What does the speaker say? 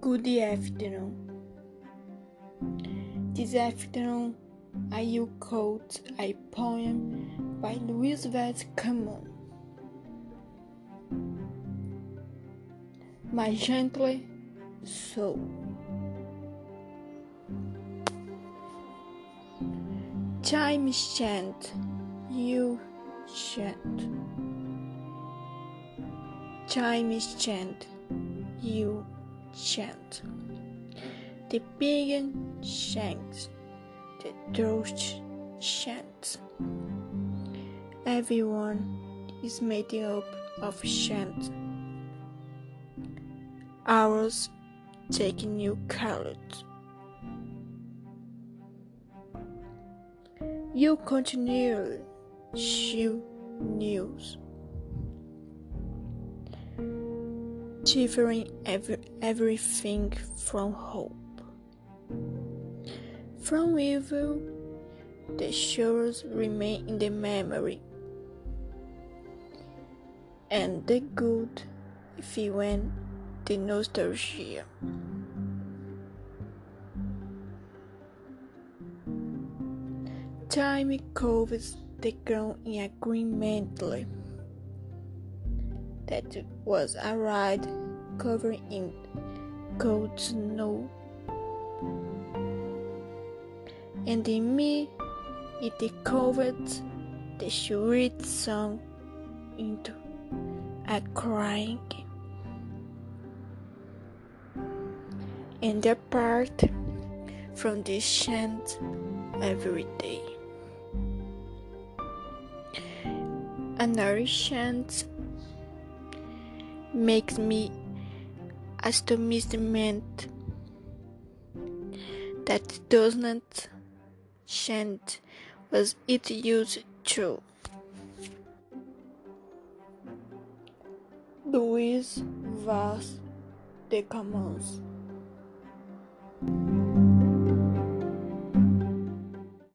Good afternoon. This afternoon I will quote a poem by Luís Vaz. My gentle soul. Time is chant, you chant. Time is chant, you chant. The pagan chants, the throat chants. Everyone is made up of chant. Ours take new colors. You continue, show news. Differing every, everything from hope. From evil, the shores remain in the memory, and the good, if you went, the nostalgia. Time covers the ground in agreemently that was a ride covered in cold snow. And in me, it covered the sweet song into a crying. And apart from this chant every day. Another chant makes me astonishment that does not chant was it used to. Luís Vaz de Camões